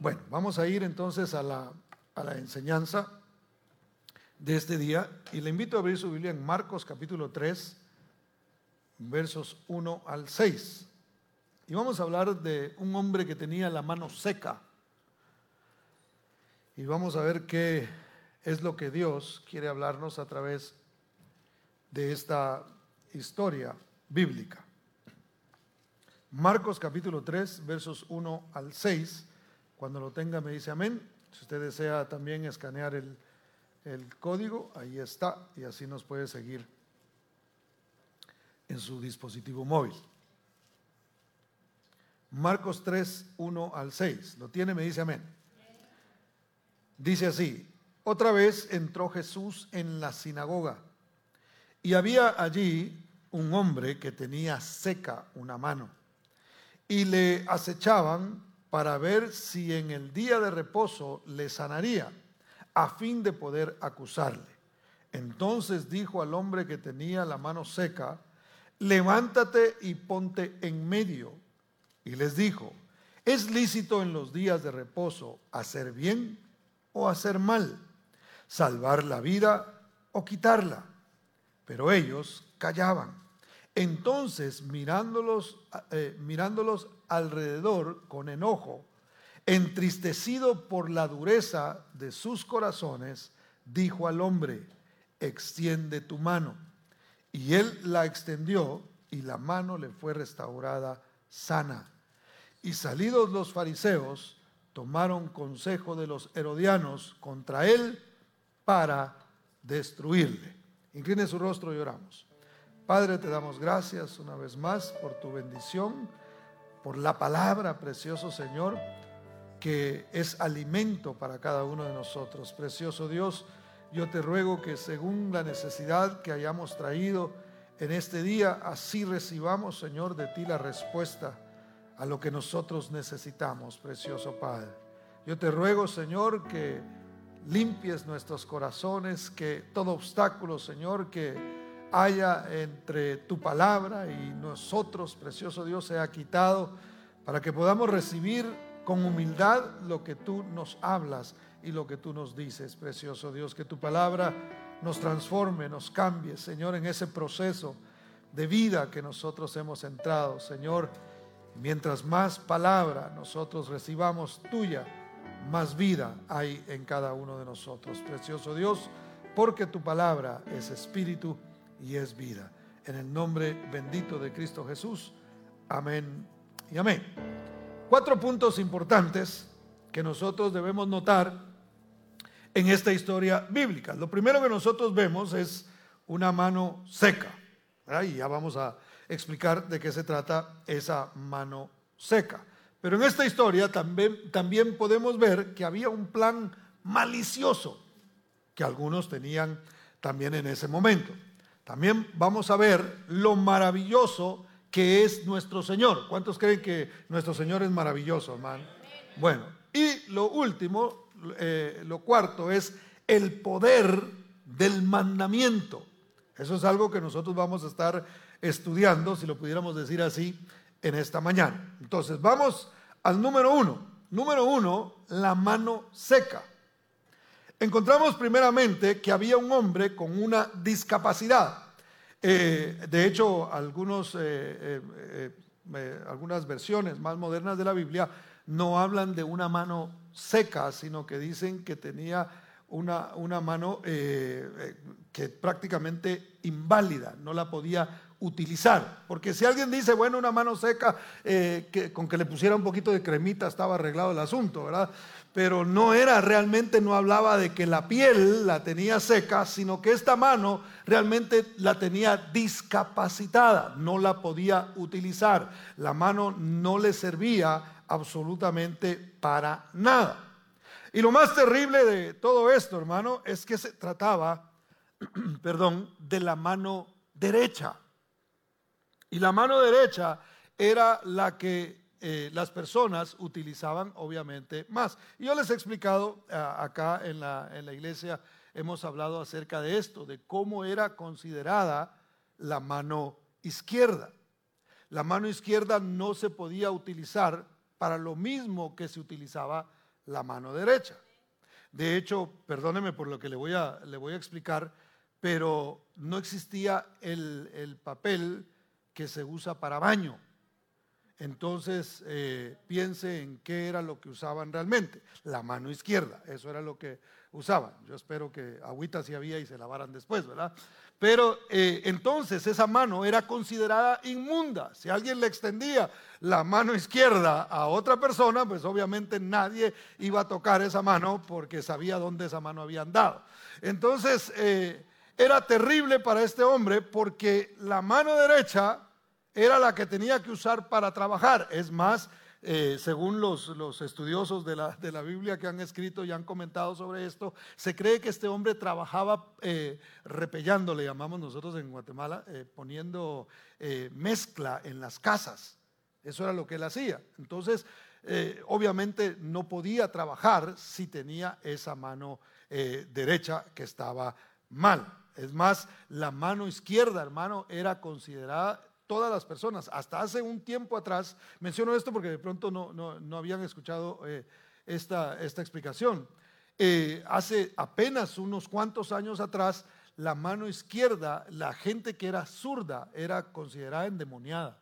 Bueno, vamos a ir entonces a la, a la enseñanza de este día y le invito a abrir su Biblia en Marcos capítulo 3, versos 1 al 6. Y vamos a hablar de un hombre que tenía la mano seca. Y vamos a ver qué es lo que Dios quiere hablarnos a través de esta historia bíblica. Marcos capítulo 3, versos 1 al 6. Cuando lo tenga me dice amén. Si usted desea también escanear el, el código, ahí está, y así nos puede seguir en su dispositivo móvil. Marcos 3, 1 al 6. ¿Lo tiene? Me dice amén. Dice así, otra vez entró Jesús en la sinagoga y había allí un hombre que tenía seca una mano y le acechaban para ver si en el día de reposo le sanaría, a fin de poder acusarle. Entonces dijo al hombre que tenía la mano seca, levántate y ponte en medio. Y les dijo, ¿es lícito en los días de reposo hacer bien o hacer mal? ¿Salvar la vida o quitarla? Pero ellos callaban. Entonces, mirándolos, eh, mirándolos alrededor con enojo, entristecido por la dureza de sus corazones, dijo al hombre, extiende tu mano. Y él la extendió y la mano le fue restaurada sana. Y salidos los fariseos, tomaron consejo de los herodianos contra él para destruirle. Incline su rostro y oramos. Padre, te damos gracias una vez más por tu bendición, por la palabra, precioso Señor, que es alimento para cada uno de nosotros. Precioso Dios, yo te ruego que según la necesidad que hayamos traído en este día, así recibamos, Señor, de ti la respuesta a lo que nosotros necesitamos, precioso Padre. Yo te ruego, Señor, que limpies nuestros corazones, que todo obstáculo, Señor, que haya entre tu palabra y nosotros, precioso Dios, sea quitado para que podamos recibir con humildad lo que tú nos hablas y lo que tú nos dices, precioso Dios, que tu palabra nos transforme, nos cambie, Señor, en ese proceso de vida que nosotros hemos entrado, Señor. Mientras más palabra nosotros recibamos tuya, más vida hay en cada uno de nosotros, precioso Dios, porque tu palabra es espíritu y es vida. En el nombre bendito de Cristo Jesús. Amén y amén. Cuatro puntos importantes que nosotros debemos notar en esta historia bíblica. Lo primero que nosotros vemos es una mano seca. Y ya vamos a explicar de qué se trata esa mano seca. Pero en esta historia también, también podemos ver que había un plan malicioso que algunos tenían también en ese momento. También vamos a ver lo maravilloso que es nuestro Señor. ¿Cuántos creen que nuestro Señor es maravilloso, hermano? Bueno, y lo último, eh, lo cuarto es el poder del mandamiento. Eso es algo que nosotros vamos a estar estudiando, si lo pudiéramos decir así, en esta mañana. Entonces, vamos al número uno. Número uno, la mano seca encontramos primeramente que había un hombre con una discapacidad. Eh, de hecho, eh, eh, algunas versiones más modernas de la Biblia no hablan de una mano seca, sino que dicen que tenía una, mano que prácticamente inválida, no la podía utilizar. Porque si alguien dice, bueno, una mano seca, con que le pusiera un poquito de cremita estaba arreglado el asunto, ¿verdad? Pero no era realmente, no hablaba de que la piel la tenía seca, sino que esta mano realmente la tenía discapacitada, no la podía utilizar. La mano no le servía absolutamente para nada. Y lo más terrible de todo esto, hermano, es que se trataba, perdón, de la mano derecha. Y la mano derecha era la que eh, las personas utilizaban obviamente más. Yo les he explicado ah, acá en la, iglesia, hemos hablado acerca de esto, de cómo era considerada la mano izquierda. La mano izquierda no se podía utilizar para lo mismo que se utilizaba la mano derecha. De hecho, perdóneme por lo que le voy a, le voy a explicar, pero no existía el, el papel que se usa para baño. Entonces, eh, piense en qué era lo que usaban realmente. La mano izquierda, eso era lo que usaban. Yo espero que agüita sí había y se lavaran después, ¿verdad? Pero eh, entonces esa mano era considerada inmunda. Si alguien le extendía la mano izquierda a otra persona, pues obviamente nadie iba a tocar esa mano porque sabía dónde esa mano había andado. Entonces, eh, era terrible para este hombre porque la mano derecha era la que tenía que usar para trabajar. Es más, eh, según los, estudiosos de la, de la, Biblia que han escrito y han comentado sobre esto, se cree que este hombre trabajaba eh, repellando, le llamamos nosotros en Guatemala, eh, poniendo mezcla en las casas. Eso era lo que él hacía. Entonces, obviamente no podía trabajar si tenía esa mano derecha que estaba mal. Es más, la mano izquierda, hermano, era considerada todas las personas. Hasta hace un tiempo atrás, menciono esto porque de pronto no, no, habían escuchado eh, esta, esta, explicación. Eh, hace apenas unos cuantos años atrás, la mano izquierda, la gente que era zurda, era considerada endemoniada.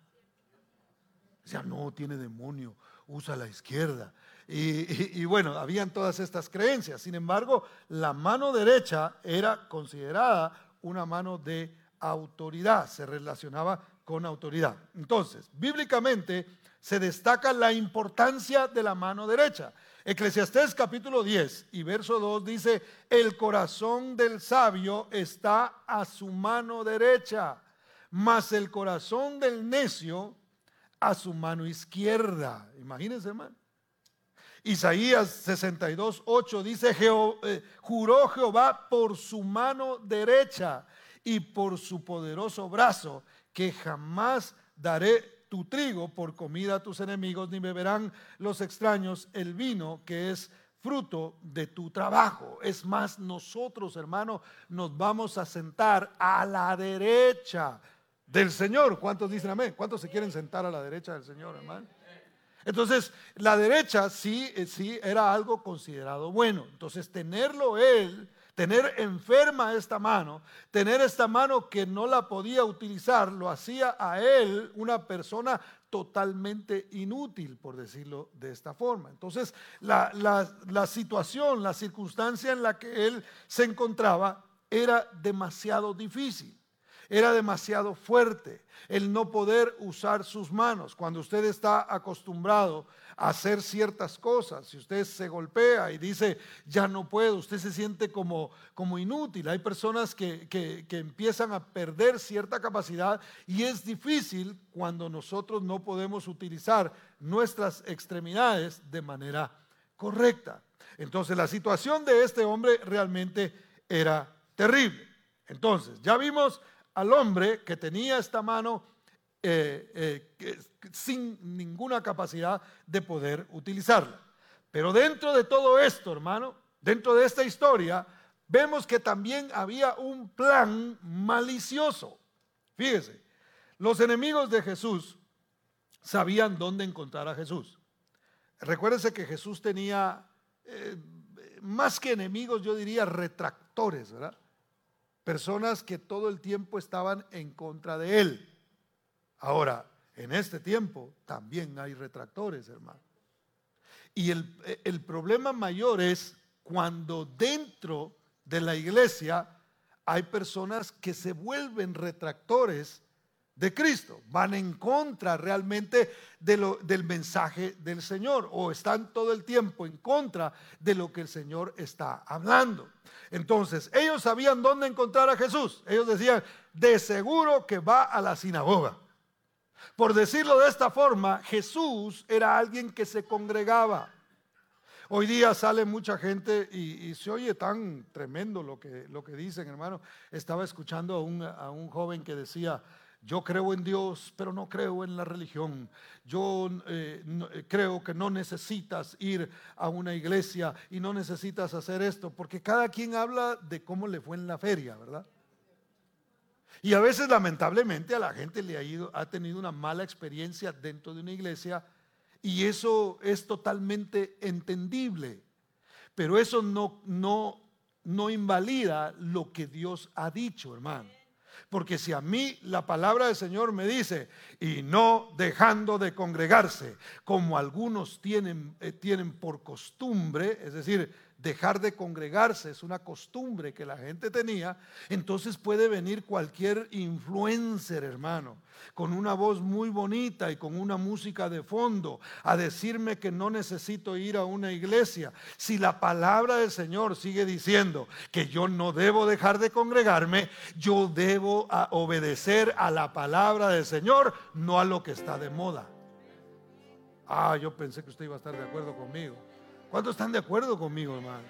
Decía, no, tiene demonio, usa la izquierda. Y, y, bueno, habían todas estas creencias. Sin embargo, la mano derecha era considerada una mano de autoridad, se relacionaba con autoridad. Entonces, bíblicamente se destaca la importancia de la mano derecha. Eclesiastés capítulo 10 y verso 2 dice, el corazón del sabio está a su mano derecha, mas el corazón del necio a su mano izquierda. Imagínense, hermano. Isaías 62, 8 dice, eh, juró Jehová por su mano derecha y por su poderoso brazo que jamás daré tu trigo por comida a tus enemigos, ni beberán los extraños el vino que es fruto de tu trabajo. Es más, nosotros, hermano, nos vamos a sentar a la derecha del Señor. ¿Cuántos dicen amén? ¿Cuántos se quieren sentar a la derecha del Señor, hermano? Entonces, la derecha sí, eh, sí era algo considerado bueno. Entonces, tenerlo él tener enferma esta mano, tener esta mano que no la podía utilizar, lo hacía a él una persona totalmente inútil, por decirlo de esta forma. Entonces, la, situación, la circunstancia en la que él se encontraba era demasiado difícil. Era demasiado fuerte el no poder usar sus manos. Cuando usted está acostumbrado hacer ciertas cosas. Si usted se golpea y dice, ya no puedo, usted se siente como, como inútil. Hay personas que, que, que empiezan a perder cierta capacidad y es difícil cuando nosotros no podemos utilizar nuestras extremidades de manera correcta. Entonces la situación de este hombre realmente era terrible. Entonces, ya vimos al hombre que tenía esta mano eh, eh, sin ninguna capacidad de poder utilizarla. Pero dentro de todo esto, hermano, dentro de esta historia, vemos que también había un plan malicioso. Fíjese, los enemigos de Jesús sabían dónde encontrar a Jesús. Recuérdense que Jesús tenía eh, más que enemigos, yo diría retractores. Personas que todo el tiempo estaban en contra de él. Ahora, en este tiempo también hay retractores, hermano. Y el, problema mayor es cuando dentro de la iglesia hay personas que se vuelven retractores de Cristo, van en contra realmente del mensaje del Señor o están todo el tiempo en contra de lo que el Señor está hablando. Entonces, ellos sabían dónde encontrar a Jesús. Ellos decían, de seguro que va a la sinagoga. Por decirlo de esta forma, Jesús era alguien que se congregaba. Hoy día sale mucha gente y, se oye tan tremendo lo que, lo que dicen, hermano. Estaba escuchando a un, a un joven que decía, yo creo en Dios, pero no creo en la religión. Yo eh, eh, creo que no necesitas ir a una iglesia y no necesitas hacer esto, porque cada quien habla de cómo le fue en la feria, ¿verdad? Y a veces lamentablemente a la gente le ha, ido, ha tenido una mala experiencia dentro de una iglesia Y eso es totalmente entendible. Pero eso no, no, no invalida lo que Dios ha dicho, hermano. Porque si a mí la palabra del Señor me dice, y no dejando de congregarse, como algunos tienen, eh, tienen por costumbre, es decir, dejar de congregarse es una costumbre que la gente tenía, entonces puede venir cualquier influencer, hermano, con una voz muy bonita y con una música de fondo, a decirme que no necesito ir a una iglesia. Si la palabra del Señor sigue diciendo que yo no debo dejar de congregarme, yo debo obedecer a la palabra del Señor, no a lo que está de moda. Ah, yo pensé que usted iba a estar de acuerdo conmigo. ¿Cuántos están de acuerdo conmigo, hermano?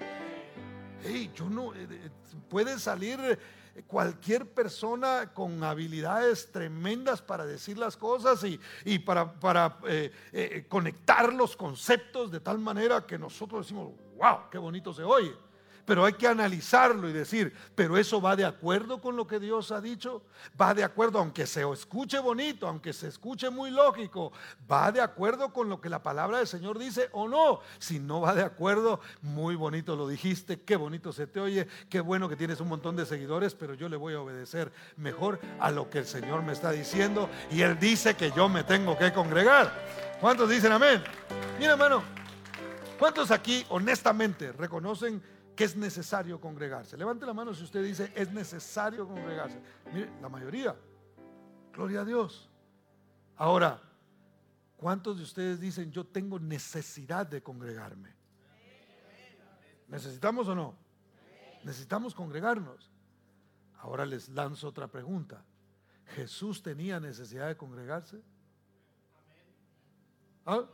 Hey, yo no, eh, eh, puede salir cualquier persona con habilidades tremendas para decir las cosas y, para, para eh, conectar los conceptos de tal manera que nosotros decimos, wow, qué bonito se oye pero hay que analizarlo y decir, pero eso va de acuerdo con lo que Dios ha dicho, va de acuerdo, aunque se escuche bonito, aunque se escuche muy lógico, va de acuerdo con lo que la palabra del Señor dice o no. Si no va de acuerdo, muy bonito lo dijiste, qué bonito se te oye, qué bueno que tienes un montón de seguidores, pero yo le voy a obedecer mejor a lo que el Señor me está diciendo y Él dice que yo me tengo que congregar. ¿Cuántos dicen amén? Mira hermano, ¿cuántos aquí honestamente reconocen que es necesario congregarse. Levante la mano si usted dice es necesario congregarse. Mire, la mayoría. Gloria a Dios. Ahora, ¿cuántos de ustedes dicen yo tengo necesidad de congregarme? ¿Necesitamos o no? Necesitamos congregarnos. Ahora les lanzo otra pregunta. ¿Jesús tenía necesidad de congregarse? ¿Ah?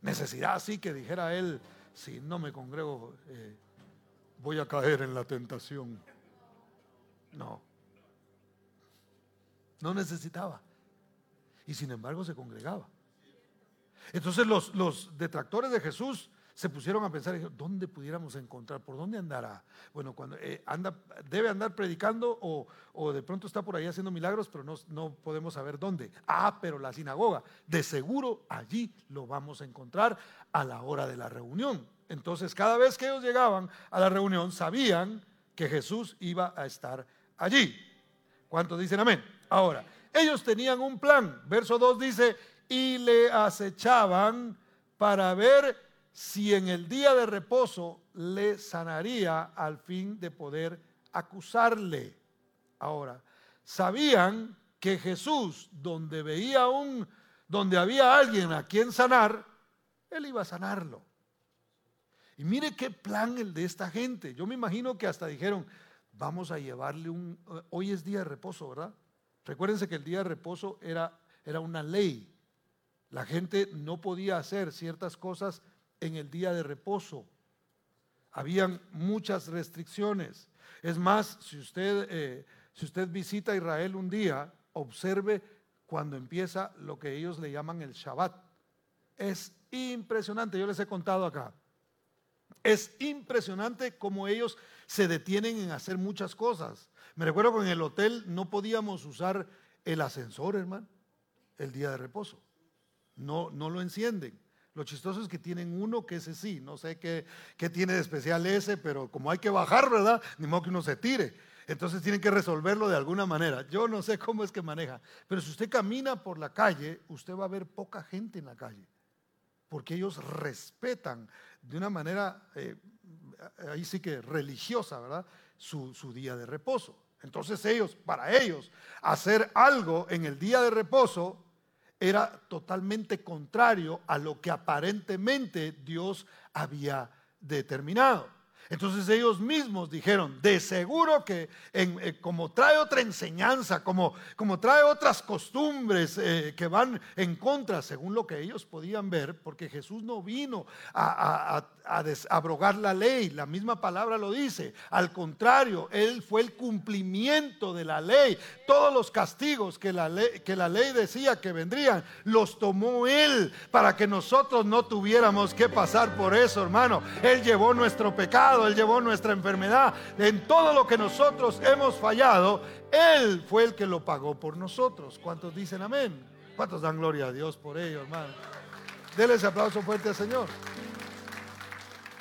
Necesidad así que dijera él, si no me congrego, eh, voy a caer en la tentación. No. No necesitaba. Y sin embargo se congregaba. Entonces los, los detractores de Jesús se pusieron a pensar, ¿dónde pudiéramos encontrar? ¿Por dónde andará? Bueno, cuando eh, anda, debe andar predicando o, o, de pronto está por ahí haciendo milagros, pero no, no podemos saber dónde. Ah, pero la sinagoga, de seguro allí lo vamos a encontrar a la hora de la reunión. Entonces, cada vez que ellos llegaban a la reunión, sabían que Jesús iba a estar allí. ¿Cuántos dicen amén? Ahora, ellos tenían un plan. Verso 2 dice, y le acechaban para ver si en el día de reposo le sanaría al fin de poder acusarle. Ahora, sabían que Jesús, donde veía un, donde había alguien a quien sanar, él iba a sanarlo. Y mire qué plan el de esta gente. Yo me imagino que hasta dijeron, vamos a llevarle un, eh, hoy es día de reposo, ¿verdad? Recuérdense que el día de reposo era, era una ley. La gente no podía hacer ciertas cosas en el día de reposo. Habían muchas restricciones. Es más, si usted, eh, si usted visita Israel un día, observe cuando empieza lo que ellos le llaman el Shabbat. Es impresionante, yo les he contado acá. Es impresionante cómo ellos se detienen en hacer muchas cosas. Me recuerdo que en el hotel no podíamos usar el ascensor, hermano, el día de reposo. No, no lo encienden. Lo chistoso es que tienen uno que ese sí, no sé qué, qué tiene de especial ese, pero como hay que bajar, ¿verdad? Ni modo que uno se tire. Entonces tienen que resolverlo de alguna manera. Yo no sé cómo es que maneja, pero si usted camina por la calle, usted va a ver poca gente en la calle, porque ellos respetan de una manera, eh, ahí sí que religiosa, ¿verdad? Su, su día de reposo. Entonces ellos, para ellos, hacer algo en el día de reposo era totalmente contrario a lo que aparentemente Dios había determinado. Entonces ellos mismos dijeron, de seguro que eh, como trae otra enseñanza, como, como trae otras costumbres eh, que van en contra, según lo que ellos podían ver, porque Jesús no vino a, a, abrogar la ley, la misma palabra lo dice, al contrario, Él fue el cumplimiento de la ley, todos los castigos que la que la ley decía que vendrían, los tomó Él para que nosotros no tuviéramos que pasar por eso, hermano. Él llevó nuestro pecado él llevó nuestra enfermedad, en todo lo que nosotros hemos fallado, Él fue el que lo pagó por nosotros. ¿Cuántos dicen amén? ¿Cuántos dan gloria a Dios por ello, hermano? Dele ese aplauso fuerte al Señor.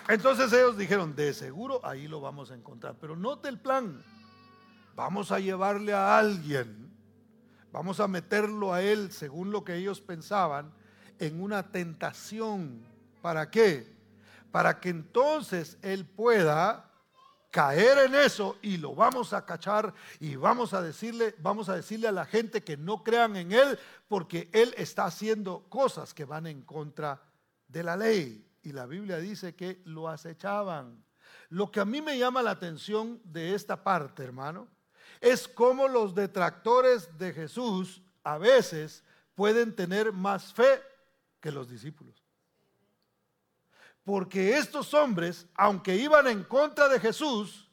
Entonces ellos dijeron, de seguro ahí lo vamos a encontrar. Pero note el plan. Vamos a llevarle a alguien, vamos a meterlo a él, según lo que ellos pensaban, en una tentación. ¿Para qué? Para que entonces él pueda caer en eso y lo vamos a cachar y vamos a decirle, vamos a decirle a la gente que no crean en él porque él está haciendo cosas que van en contra de la ley. Y la Biblia dice que lo acechaban. Lo que a mí me llama la atención de esta parte, hermano, es cómo los detractores de Jesús a veces pueden tener más fe que los discípulos. Porque estos hombres, aunque iban en contra de Jesús,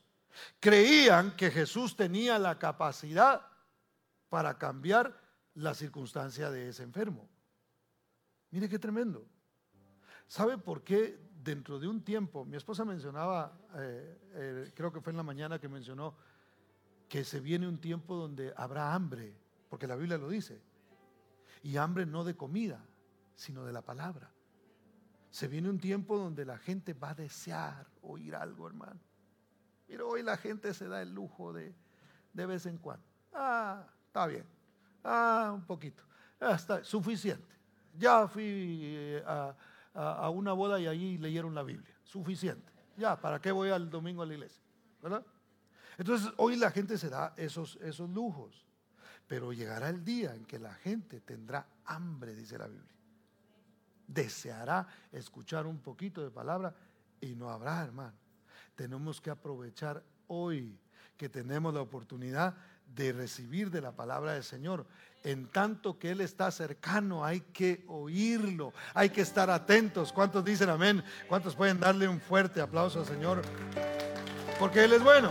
creían que Jesús tenía la capacidad para cambiar la circunstancia de ese enfermo. Mire qué tremendo. ¿Sabe por qué dentro de un tiempo, mi esposa mencionaba, eh, eh, creo que fue en la mañana que mencionó, que se viene un tiempo donde habrá hambre, porque la Biblia lo dice, y hambre no de comida, sino de la palabra. Se viene un tiempo donde la gente va a desear oír algo, hermano. Mira, hoy la gente se da el lujo de, de vez en cuando. Ah, está bien. Ah, un poquito. Ah, está suficiente. Ya fui eh, a, a, una boda y allí leyeron la Biblia. Suficiente. Ya, ¿para qué voy al domingo a la iglesia? ¿Verdad? Entonces, hoy la gente se da esos, esos lujos. Pero llegará el día en que la gente tendrá hambre, dice la Biblia deseará escuchar un poquito de palabra y no habrá, hermano. Tenemos que aprovechar hoy que tenemos la oportunidad de recibir de la palabra del Señor. En tanto que Él está cercano, hay que oírlo, hay que estar atentos. ¿Cuántos dicen amén? ¿Cuántos pueden darle un fuerte aplauso al Señor? Porque Él es bueno.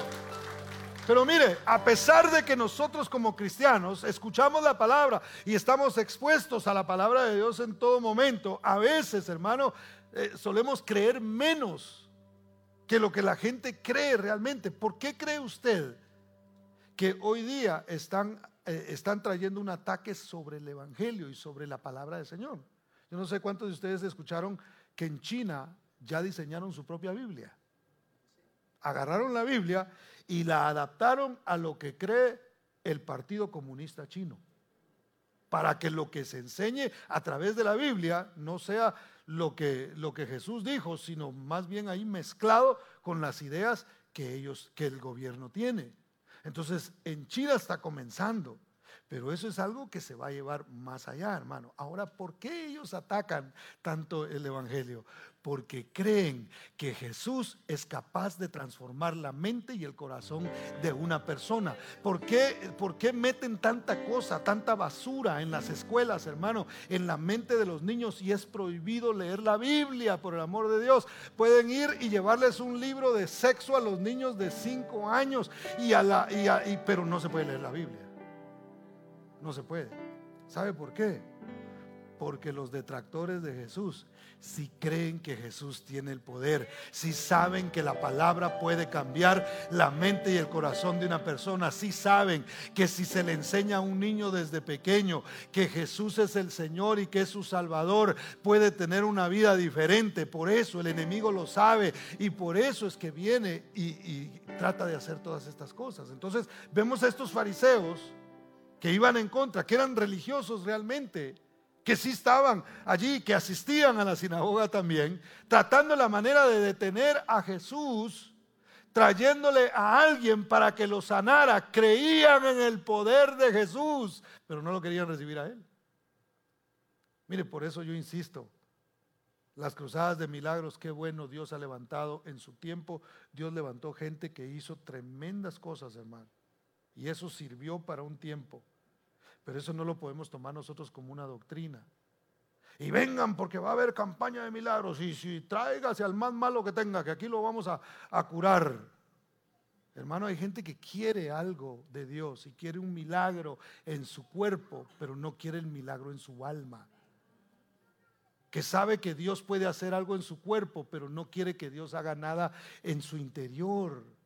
Pero mire, a pesar de que nosotros como cristianos escuchamos la palabra y estamos expuestos a la palabra de Dios en todo momento, a veces, hermano, eh, solemos creer menos que lo que la gente cree realmente. ¿Por qué cree usted que hoy día están, eh, están trayendo un ataque sobre el Evangelio y sobre la palabra del Señor? Yo no sé cuántos de ustedes escucharon que en China ya diseñaron su propia Biblia. Agarraron la Biblia y la adaptaron a lo que cree el Partido Comunista Chino. Para que lo que se enseñe a través de la Biblia no sea lo que, lo que Jesús dijo, sino más bien ahí mezclado con las ideas que ellos, que el gobierno tiene. Entonces, en China está comenzando. Pero eso es algo que se va a llevar más allá, hermano. Ahora, ¿por qué ellos atacan tanto el Evangelio? Porque creen que Jesús es capaz de transformar la mente y el corazón de una persona. ¿Por qué, ¿Por qué meten tanta cosa, tanta basura en las escuelas, hermano, en la mente de los niños y es prohibido leer la Biblia, por el amor de Dios? Pueden ir y llevarles un libro de sexo a los niños de 5 años, y a la, y pero no se puede leer la Biblia. No se puede. ¿Sabe por qué? Porque los detractores de Jesús, si creen que Jesús tiene el poder, si saben que la palabra puede cambiar la mente y el corazón de una persona, si saben que si se le enseña a un niño desde pequeño que Jesús es el Señor y que es su Salvador, puede tener una vida diferente. Por eso el enemigo lo sabe y por eso es que viene y, trata de hacer todas estas cosas. Entonces vemos a estos fariseos que iban en contra, que eran religiosos realmente, que sí estaban allí, que asistían a la sinagoga también, tratando la manera de detener a Jesús, trayéndole a alguien para que lo sanara. Creían en el poder de Jesús, pero no lo querían recibir a él. Mire, por eso yo insisto, las cruzadas de milagros, qué bueno Dios ha levantado en su tiempo. Dios levantó gente que hizo tremendas cosas, hermano. Y eso sirvió para un tiempo. Pero eso no lo podemos tomar nosotros como una doctrina. Y vengan porque va a haber campaña de milagros. Y si tráigase al más malo que tenga, que aquí lo vamos a, a curar. Hermano, hay gente que quiere algo de Dios y quiere un milagro en su cuerpo, pero no quiere el milagro en su alma. Que sabe que Dios puede hacer algo en su cuerpo, pero no quiere que Dios haga nada en su interior.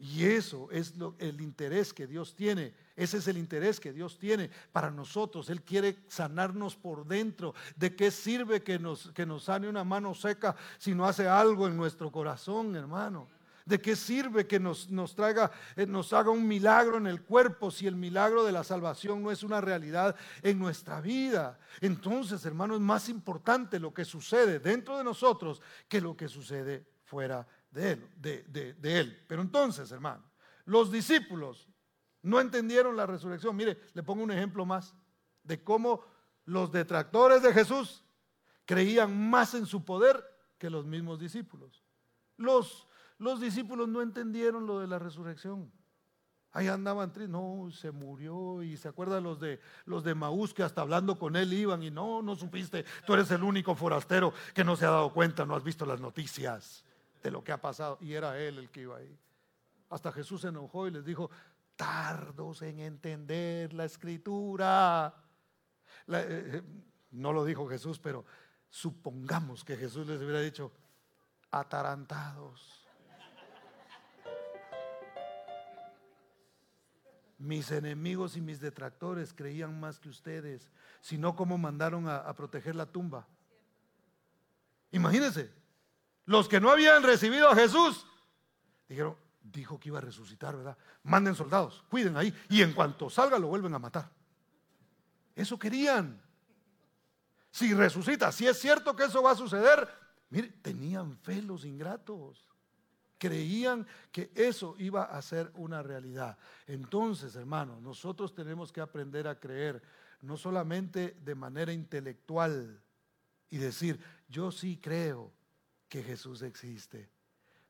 Y eso es lo, el interés que Dios tiene. Ese es el interés que Dios tiene para nosotros. Él quiere sanarnos por dentro. ¿De qué sirve que nos, que nos sane una mano seca si no hace algo en nuestro corazón, hermano? ¿De qué sirve que nos, nos traiga, eh, nos haga un milagro en el cuerpo si el milagro de la salvación no es una realidad en nuestra vida? Entonces, hermano, es más importante lo que sucede dentro de nosotros que lo que sucede fuera de él, de, de él. Pero entonces, hermano, los discípulos no entendieron la resurrección. Mire, le pongo un ejemplo más de cómo los detractores de Jesús creían más en su poder que los mismos discípulos. Los los discípulos no entendieron lo de la resurrección. Ahí andaban tristes, no, se murió y se acuerdan los de los de Maús que hasta hablando con él iban y no, no supiste, tú eres el único forastero que no se ha dado cuenta, no has visto las noticias de lo que ha pasado y era él el que iba ahí. Hasta Jesús se enojó y les dijo, tardos en entender la escritura. Eh, eh, no lo dijo Jesús, pero supongamos que Jesús les hubiera dicho, atarantados Mis enemigos y mis detractores creían más que ustedes, sino cómo mandaron a, proteger la tumba. Imagínense, los que no habían recibido a Jesús, dijeron, dijo que iba a resucitar, ¿verdad? Manden soldados, cuiden ahí, y en cuanto salga lo vuelven a matar. Eso querían. Si resucita, si es cierto que eso va a suceder, mire, tenían fe los ingratos. Creían que eso iba a ser una realidad. Entonces, hermanos, nosotros tenemos que aprender a creer, no solamente de manera intelectual y decir, yo sí creo que Jesús existe,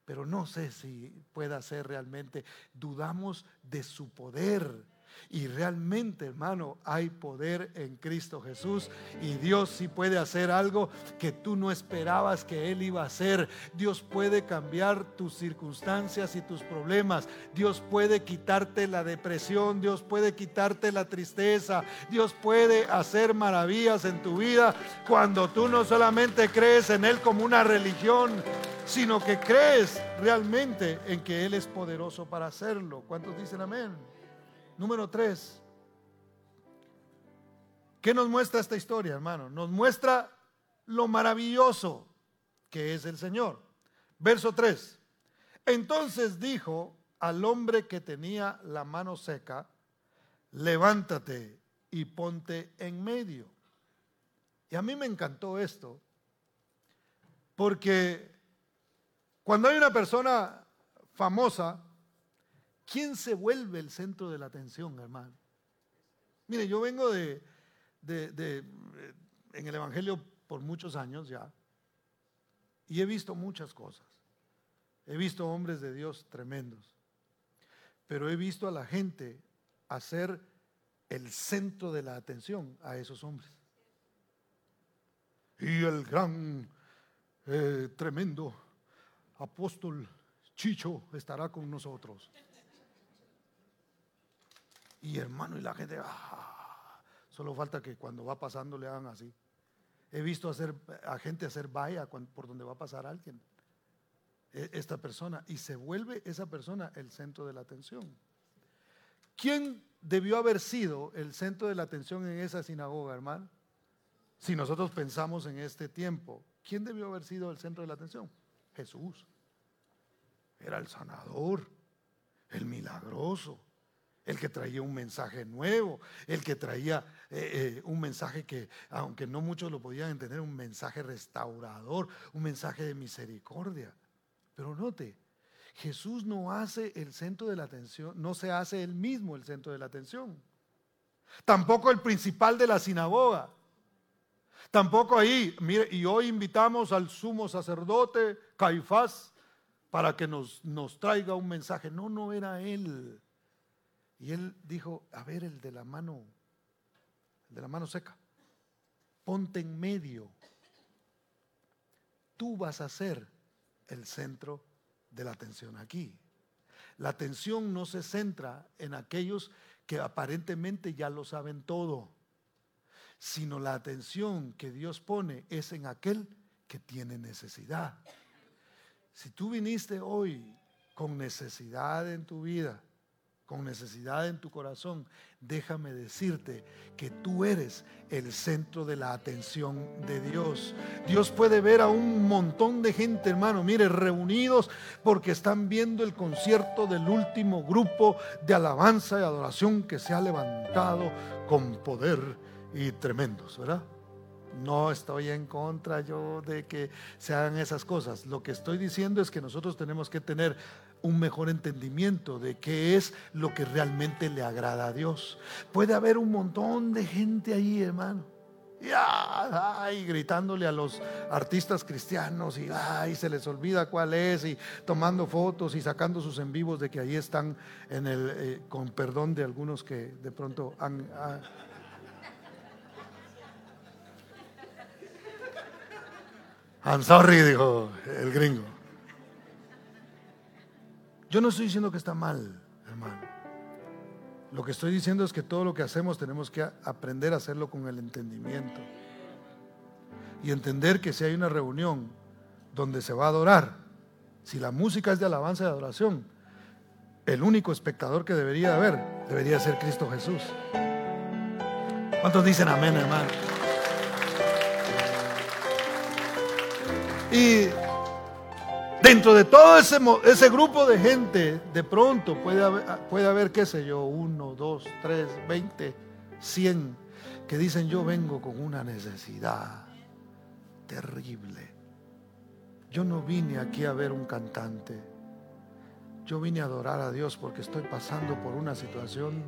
pero no sé si pueda ser realmente, dudamos de su poder y realmente, hermano, hay poder en Cristo Jesús. Y Dios sí puede hacer algo que tú no esperabas que Él iba a hacer. Dios puede cambiar tus circunstancias y tus problemas. Dios puede quitarte la depresión. Dios puede quitarte la tristeza. Dios puede hacer maravillas en tu vida cuando tú no solamente crees en Él como una religión, sino que crees realmente en que Él es poderoso para hacerlo. ¿Cuántos dicen amén? Número tres. ¿Qué nos muestra esta historia, hermano? Nos muestra lo maravilloso que es el Señor. Verso 3. Entonces dijo al hombre que tenía la mano seca, levántate y ponte en medio. Y a mí me encantó esto, porque cuando hay una persona famosa, ¿Quién se vuelve el centro de la atención, hermano? Mire, yo vengo de, en el Evangelio por muchos años ya y he visto muchas cosas. He visto hombres de Dios tremendos, pero he visto a la gente hacer el centro de la atención a esos hombres. Y el gran, eh, tremendo apóstol Chicho estará con nosotros. Y hermano, y la gente, ah, solo falta que cuando va pasando le hagan así. He visto hacer, a gente hacer vaya por donde va a pasar alguien, e, esta persona, y se vuelve esa persona el centro de la atención. ¿Quién debió haber sido el centro de la atención en esa sinagoga, hermano? Si nosotros pensamos en este tiempo, ¿quién debió haber sido el centro de la atención? Jesús. Era el sanador, el milagroso, el que traía un mensaje nuevo, el que traía eh, eh, un mensaje que, aunque no muchos lo podían entender, un mensaje restaurador, un mensaje de misericordia. Pero note, Jesús no hace el centro de la atención, no se hace él mismo el centro de la atención. Tampoco el principal de la sinagoga. Tampoco ahí, mire, y hoy invitamos al sumo sacerdote Caifás para que nos, nos traiga un mensaje. No, no era él. Y él dijo, a ver, el de la mano, el de la mano seca, ponte en medio. Tú vas a ser el centro de la atención aquí. La atención no se centra en aquellos que aparentemente ya lo saben todo, sino la atención que Dios pone es en aquel que tiene necesidad. Si tú viniste hoy con necesidad en tu vida, con necesidad en tu corazón, déjame decirte que tú eres el centro de la atención de Dios. Dios puede ver a un montón de gente, hermano, mire, reunidos porque están viendo el concierto del último grupo de alabanza y adoración que se ha levantado con poder y tremendos, ¿verdad? No estoy en contra yo de que se hagan esas cosas. Lo que estoy diciendo es que nosotros tenemos que tener un mejor entendimiento de qué es lo que realmente le agrada a Dios. Puede haber un montón de gente ahí, hermano. Y gritándole a los artistas cristianos y ay, se les olvida cuál es y tomando fotos y sacando sus en vivos de que ahí están en el eh, con perdón de algunos que de pronto han, I'm sorry, dijo el gringo. Yo no estoy diciendo que está mal, hermano. Lo que estoy diciendo es que todo lo que hacemos tenemos que aprender a hacerlo con el entendimiento. Y entender que si hay una reunión donde se va a adorar, si la música es de alabanza y adoración, el único espectador que debería haber debería ser Cristo Jesús. ¿Cuántos dicen amén, hermano? Y dentro de todo ese, ese grupo de gente, de pronto puede haber, puede haber, qué sé yo, uno, dos, tres, veinte, cien, que dicen yo vengo con una necesidad terrible. Yo no vine aquí a ver un cantante. Yo vine a adorar a Dios porque estoy pasando por una situación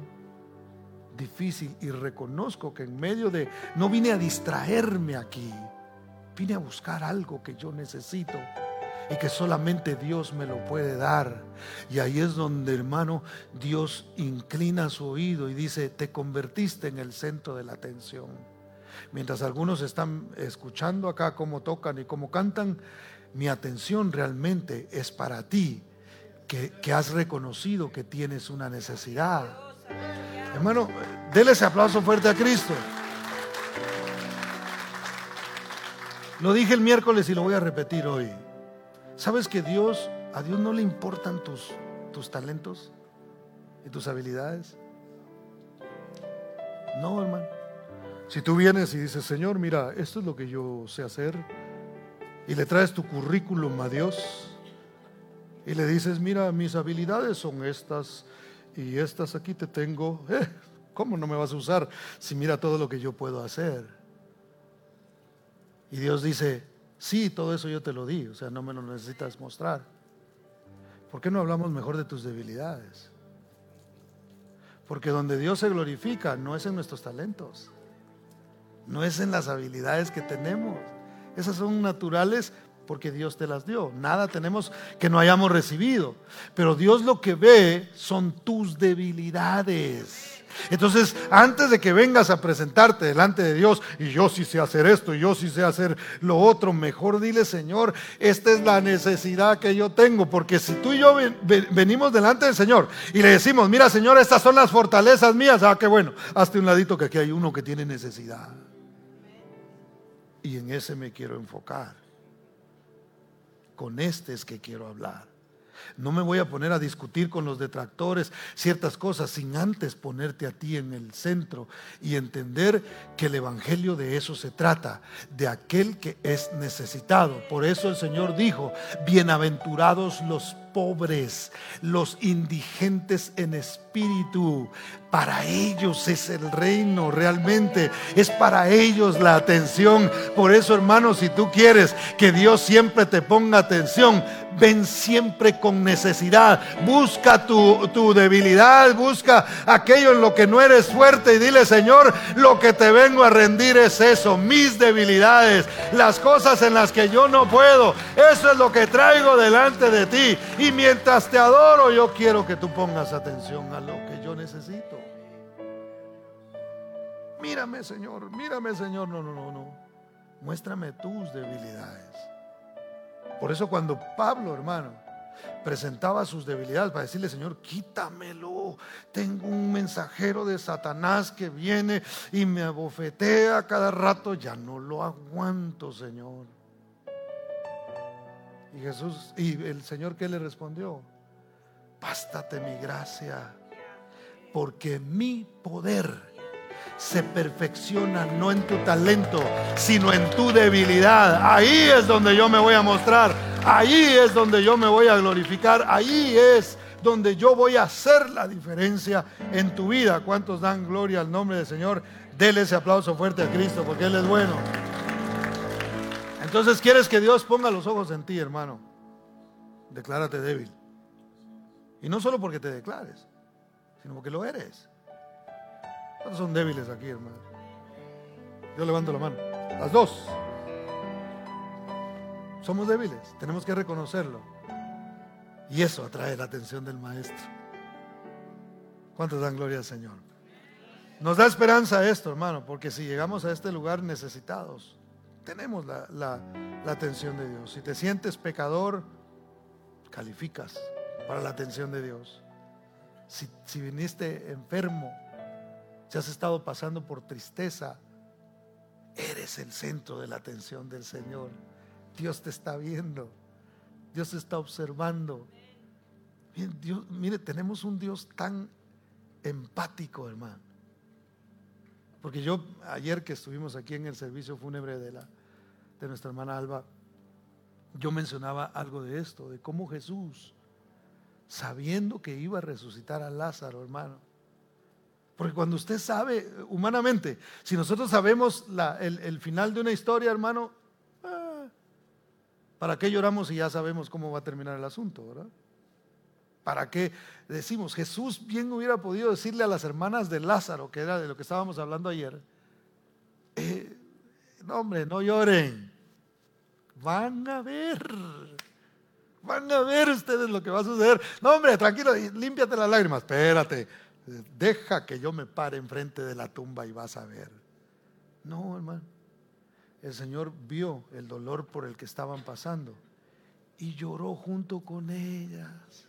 difícil y reconozco que en medio de... No vine a distraerme aquí. Vine a buscar algo que yo necesito y que solamente Dios me lo puede dar. Y ahí es donde, hermano, Dios inclina su oído y dice, te convertiste en el centro de la atención. Mientras algunos están escuchando acá cómo tocan y cómo cantan, mi atención realmente es para ti, que, que has reconocido que tienes una necesidad. Hermano, déle ese aplauso fuerte a Cristo. Lo dije el miércoles y lo voy a repetir hoy. ¿Sabes que Dios, a Dios no le importan tus, tus talentos y tus habilidades? No, hermano. Si tú vienes y dices, Señor, mira, esto es lo que yo sé hacer, y le traes tu currículum a Dios, y le dices, mira, mis habilidades son estas, y estas aquí te tengo, eh, ¿cómo no me vas a usar si mira todo lo que yo puedo hacer? Y Dios dice, sí, todo eso yo te lo di, o sea, no me lo necesitas mostrar. ¿Por qué no hablamos mejor de tus debilidades? Porque donde Dios se glorifica no es en nuestros talentos, no es en las habilidades que tenemos. Esas son naturales porque Dios te las dio. Nada tenemos que no hayamos recibido. Pero Dios lo que ve son tus debilidades. Entonces, antes de que vengas a presentarte delante de Dios, y yo sí sé hacer esto, y yo sí sé hacer lo otro, mejor dile, Señor, esta es la necesidad que yo tengo, porque si tú y yo venimos delante del Señor y le decimos, mira, Señor, estas son las fortalezas mías, ah, qué bueno, hazte un ladito que aquí hay uno que tiene necesidad. Y en ese me quiero enfocar. Con este es que quiero hablar. No me voy a poner a discutir con los detractores ciertas cosas sin antes ponerte a ti en el centro y entender que el Evangelio de eso se trata, de aquel que es necesitado. Por eso el Señor dijo, bienaventurados los pobres, los indigentes en espíritu. Para ellos es el reino realmente, es para ellos la atención. Por eso, hermanos, si tú quieres que Dios siempre te ponga atención, ven siempre con necesidad. Busca tu, tu debilidad, busca aquello en lo que no eres fuerte y dile, Señor, lo que te vengo a rendir es eso, mis debilidades, las cosas en las que yo no puedo. Eso es lo que traigo delante de ti. Y mientras te adoro, yo quiero que tú pongas atención a lo que yo necesito. Mírame, Señor, mírame, Señor. No, no, no, no. Muéstrame tus debilidades. Por eso cuando Pablo, hermano, presentaba sus debilidades para decirle, Señor, quítamelo. Tengo un mensajero de Satanás que viene y me abofetea cada rato. Ya no lo aguanto, Señor. Y Jesús, y el Señor que le respondió, bástate mi gracia, porque mi poder se perfecciona no en tu talento, sino en tu debilidad. Ahí es donde yo me voy a mostrar, ahí es donde yo me voy a glorificar, ahí es donde yo voy a hacer la diferencia en tu vida. ¿Cuántos dan gloria al nombre del Señor? Dele ese aplauso fuerte a Cristo porque Él es bueno. Entonces, ¿quieres que Dios ponga los ojos en ti, hermano? Declárate débil. Y no solo porque te declares, sino porque lo eres. ¿Cuántos son débiles aquí, hermano? Yo levanto la mano. Las dos. Somos débiles, tenemos que reconocerlo. Y eso atrae la atención del maestro. ¿Cuántos dan gloria al Señor? Nos da esperanza esto, hermano, porque si llegamos a este lugar necesitados, tenemos la, atención de Dios. Si te sientes pecador, calificas para la atención de Dios. Si, viniste enfermo, si has estado pasando por tristeza, eres el centro de la atención del Señor. Dios te está viendo. Dios te está observando. Mire, tenemos un Dios tan empático, hermano. Porque yo, ayer que estuvimos aquí en el servicio fúnebre de, la, de nuestra hermana Alba, yo mencionaba algo de esto, de cómo Jesús, sabiendo que iba a resucitar a Lázaro, hermano, porque cuando usted sabe, humanamente, si nosotros sabemos el, final de una historia, hermano, ah, ¿para qué lloramos si ya sabemos cómo va a terminar el asunto, verdad? ¿Para qué decimos? Jesús bien hubiera podido decirle a las hermanas de Lázaro, que era de lo que estábamos hablando ayer, eh, no hombre, no lloren, van a ver. Van a ver ustedes lo que va a suceder. No, hombre, tranquilo, límpiate las lágrimas. Espérate, deja que yo me pare enfrente de la tumba y vas a ver. No, hermano. El Señor vio el dolor por el que estaban pasando y lloró junto con ellas.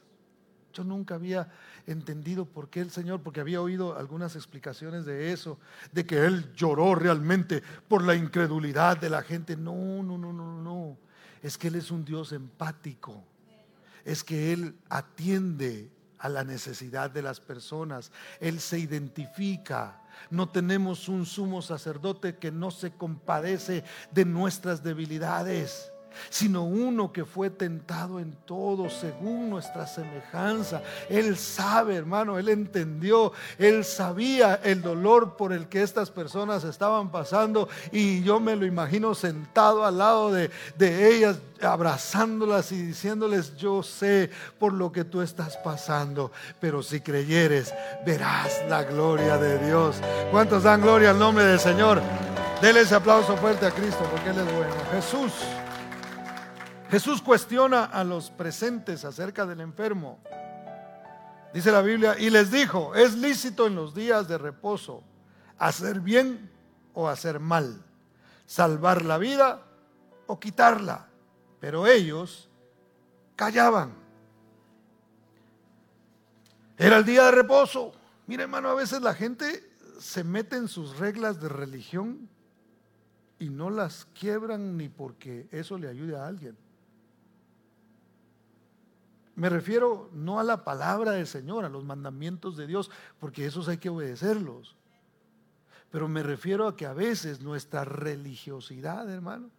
Yo nunca había entendido por qué el Señor, porque había oído algunas explicaciones de eso, de que Él lloró realmente por la incredulidad de la gente. No, no, no, no, no. Es que Él es un Dios empático. Es que Él atiende a la necesidad de las personas. Él se identifica. No tenemos un sumo sacerdote que no se compadece de nuestras debilidades sino uno que fue tentado en todo según nuestra semejanza. Él sabe, hermano, él entendió, él sabía el dolor por el que estas personas estaban pasando y yo me lo imagino sentado al lado de, de ellas, abrazándolas y diciéndoles, yo sé por lo que tú estás pasando, pero si creyeres, verás la gloria de Dios. ¿Cuántos dan gloria al nombre del Señor? Dele ese aplauso fuerte a Cristo porque Él es bueno. Jesús. Jesús cuestiona a los presentes acerca del enfermo. Dice la Biblia, y les dijo, es lícito en los días de reposo hacer bien o hacer mal, salvar la vida o quitarla. Pero ellos callaban. Era el día de reposo. Mira hermano, a veces la gente se mete en sus reglas de religión y no las quiebran ni porque eso le ayude a alguien. Me refiero no a la palabra del Señor, a los mandamientos de Dios, porque esos hay que obedecerlos. Pero me refiero a que a veces nuestra religiosidad, hermano,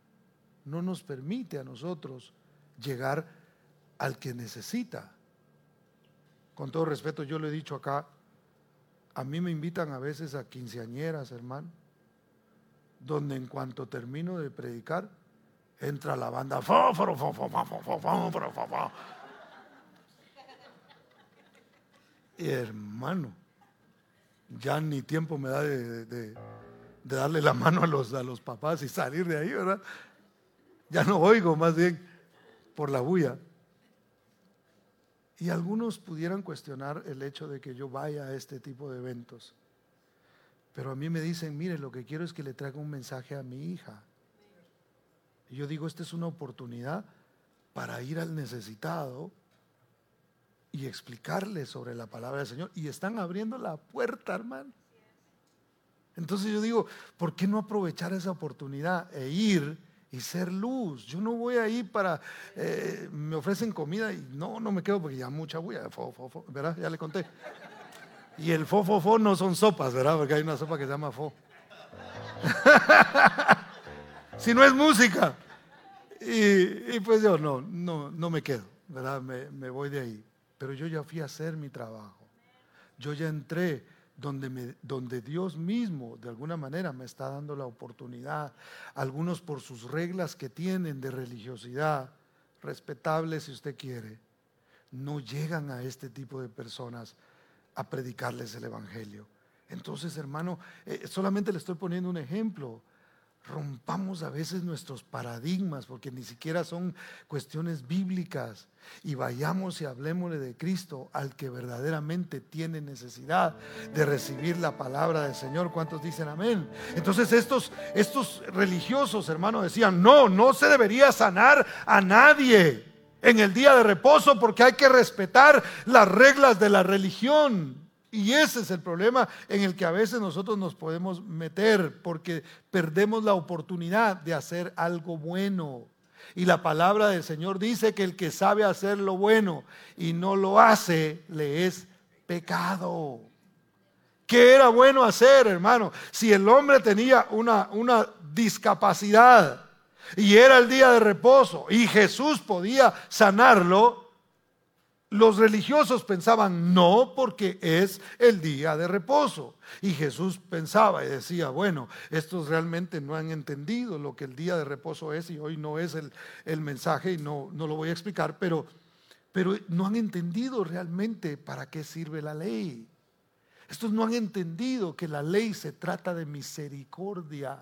no nos permite a nosotros llegar al que necesita. Con todo respeto, yo lo he dicho acá, a mí me invitan a veces a quinceañeras, hermano, donde en cuanto termino de predicar, entra la banda, hermano, ya ni tiempo me da de, darle la mano a los, a los papás y salir de ahí, ¿verdad? Ya no oigo, más bien por la bulla. Y algunos pudieran cuestionar el hecho de que yo vaya a este tipo de eventos. Pero a mí me dicen, mire, lo que quiero es que le traiga un mensaje a mi hija. Y yo digo, esta es una oportunidad para ir al necesitado y explicarle sobre la palabra del Señor. Y están abriendo la puerta, hermano. Entonces yo digo, ¿por qué no aprovechar esa oportunidad e ir y ser luz. Yo no voy ahí para, eh, me ofrecen comida y no, no me quedo porque ya mucha bulla, ¿verdad? Ya le conté. Y el fo, fo, fo no son sopas, ¿verdad? Porque hay una sopa que se llama fo. si no es música. Y, pues yo no, no, no me quedo, ¿verdad? Me voy de ahí. Pero yo ya fui a hacer mi trabajo. Yo ya entré donde, donde Dios mismo de alguna manera me está dando la oportunidad, algunos por sus reglas que tienen de religiosidad, respetables si usted quiere, no llegan a este tipo de personas a predicarles el Evangelio. Entonces, hermano, eh, solamente le estoy poniendo un ejemplo rompamos a veces nuestros paradigmas, porque ni siquiera son cuestiones bíblicas, y vayamos y hablemosle de Cristo al que verdaderamente tiene necesidad de recibir la palabra del Señor. ¿Cuántos dicen amén? Entonces estos, estos religiosos, hermanos, decían, no, no se debería sanar a nadie en el día de reposo porque hay que respetar las reglas de la religión. Y ese es el problema en el que a veces nosotros nos podemos meter porque perdemos la oportunidad de hacer algo bueno. Y la palabra del Señor dice que el que sabe hacer lo bueno y no lo hace, le es pecado. ¿Qué era bueno hacer, hermano? Si el hombre tenía una, una discapacidad y era el día de reposo y Jesús podía sanarlo, los religiosos pensaban no porque es el día de reposo. Y Jesús pensaba y decía, bueno, estos realmente no han entendido lo que el día de reposo es y hoy no es el, mensaje y no, no, lo voy a explicar, pero, pero no han entendido realmente para qué sirve la ley. Estos no han entendido que la ley se trata de misericordia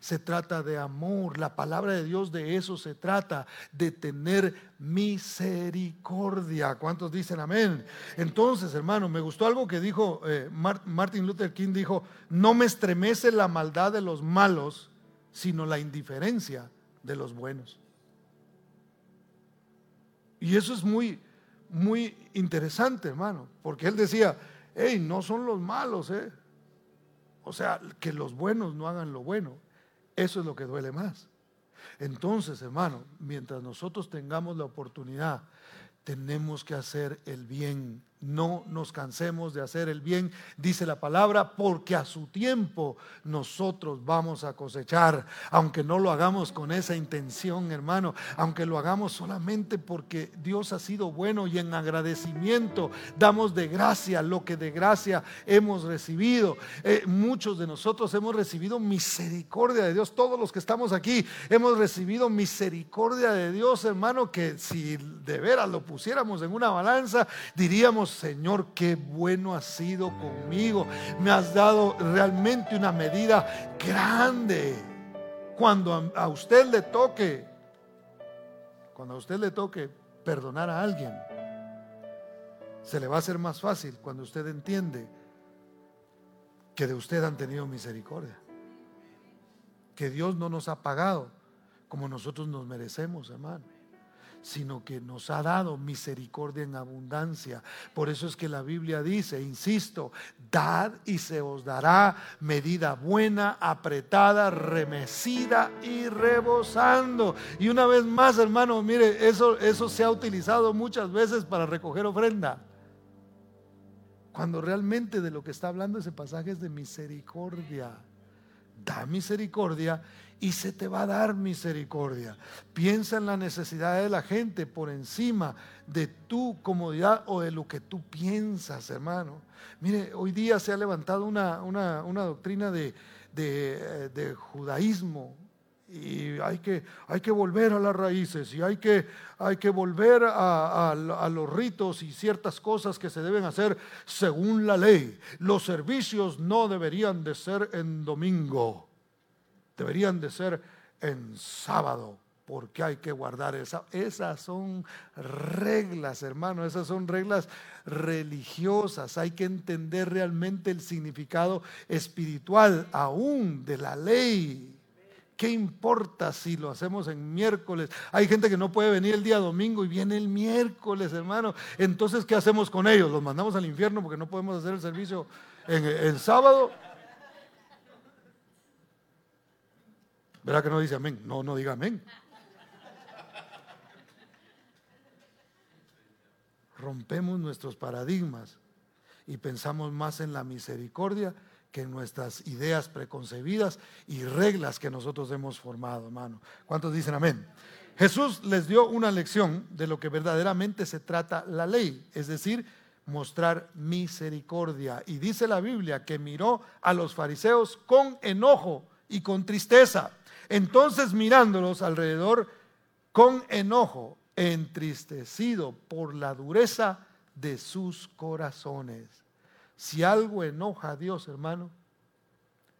se trata de amor. La palabra de Dios de eso se trata, de tener misericordia. ¿Cuántos dicen amén? Entonces, hermano, me gustó algo que dijo eh, Martin Luther King, dijo, no me estremece la maldad de los malos, sino la indiferencia de los buenos. Y eso es muy, muy interesante, hermano, porque él decía, hey, no son los malos, eh. O sea, que los buenos no hagan lo bueno. Eso es lo que duele más. Entonces, hermano, mientras nosotros tengamos la oportunidad, tenemos que hacer el bien no nos cansemos de hacer el bien, dice la palabra, porque a su tiempo nosotros vamos a cosechar, aunque no lo hagamos con esa intención, hermano, aunque lo hagamos solamente porque Dios ha sido bueno y en agradecimiento damos de gracia lo que de gracia hemos recibido. Eh, muchos de nosotros hemos recibido misericordia de Dios, todos los que estamos aquí hemos recibido misericordia de Dios, hermano, que si de veras lo pusiéramos en una balanza, diríamos, Señor, qué bueno has sido conmigo. Me has dado realmente una medida grande. Cuando a usted le toque, cuando a usted le toque perdonar a alguien, se le va a hacer más fácil cuando usted entiende que de usted han tenido misericordia. Que Dios no nos ha pagado como nosotros nos merecemos, hermano sino que nos ha dado misericordia en abundancia. Por eso es que la Biblia dice, insisto, dad y se os dará medida buena, apretada, remecida y rebosando. Y una vez más, hermano, mire, eso, eso se ha utilizado muchas veces para recoger ofrenda. Cuando realmente de lo que está hablando ese pasaje es de misericordia. Da misericordia y se te va a dar misericordia. Piensa en la necesidad de la gente por encima de tu comodidad o de lo que tú piensas, hermano. Mire, hoy día se ha levantado una, doctrina de, de, judaísmo y hay que, hay que volver a las raíces y hay que, hay que volver a, a, los ritos y ciertas cosas que se deben hacer según la ley. Los servicios no deberían de ser en domingo deberían de ser en sábado, porque hay que guardar esa. Esas son reglas, hermano, esas son reglas religiosas. Hay que entender realmente el significado espiritual aún de la ley. ¿Qué importa si lo hacemos en miércoles? Hay gente que no puede venir el día domingo y viene el miércoles, hermano. Entonces, ¿qué hacemos con ellos? ¿Los mandamos al infierno porque no podemos hacer el servicio en el sábado? ¿Verdad que no dice amén? No, no diga amén. Rompemos nuestros paradigmas y pensamos más en la misericordia que nuestras ideas preconcebidas y reglas que nosotros hemos formado, hermano. ¿Cuántos dicen amén? Jesús les dio una lección de lo que verdaderamente se trata la ley, es decir, mostrar misericordia. Y dice la Biblia que miró a los fariseos con enojo y con tristeza. Entonces mirándolos alrededor con enojo, entristecido por la dureza de sus corazones. Si algo enoja a Dios, hermano,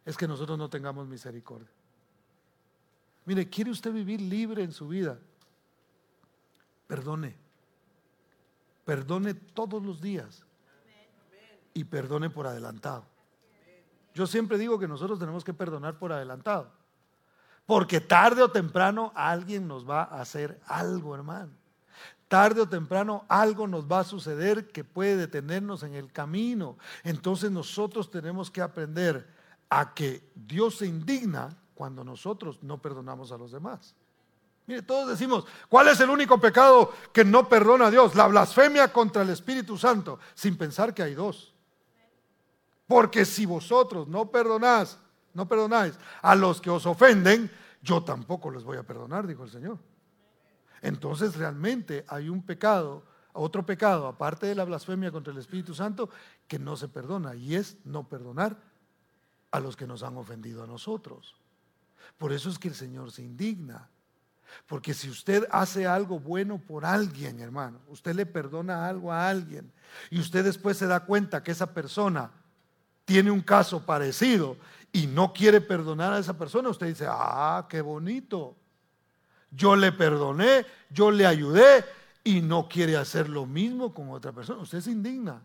es que nosotros no tengamos misericordia. Mire, ¿quiere usted vivir libre en su vida? Perdone. Perdone todos los días. Y perdone por adelantado. Yo siempre digo que nosotros tenemos que perdonar por adelantado. Porque tarde o temprano alguien nos va a hacer algo, hermano. Tarde o temprano algo nos va a suceder que puede detenernos en el camino. Entonces nosotros tenemos que aprender a que Dios se indigna cuando nosotros no perdonamos a los demás. Mire, todos decimos, ¿cuál es el único pecado que no perdona a Dios? La blasfemia contra el Espíritu Santo, sin pensar que hay dos. Porque si vosotros no perdonás, no perdonáis a los que os ofenden, yo tampoco les voy a perdonar, dijo el Señor. Entonces realmente hay un pecado, otro pecado, aparte de la blasfemia contra el Espíritu Santo, que no se perdona, y es no perdonar a los que nos han ofendido a nosotros. Por eso es que el Señor se indigna. Porque si usted hace algo bueno por alguien, hermano, usted le perdona algo a alguien y usted después se da cuenta que esa persona tiene un caso parecido y no quiere perdonar a esa persona, usted dice, ah, qué bonito. Yo le perdoné, yo le ayudé y no quiere hacer lo mismo con otra persona. Usted se indigna.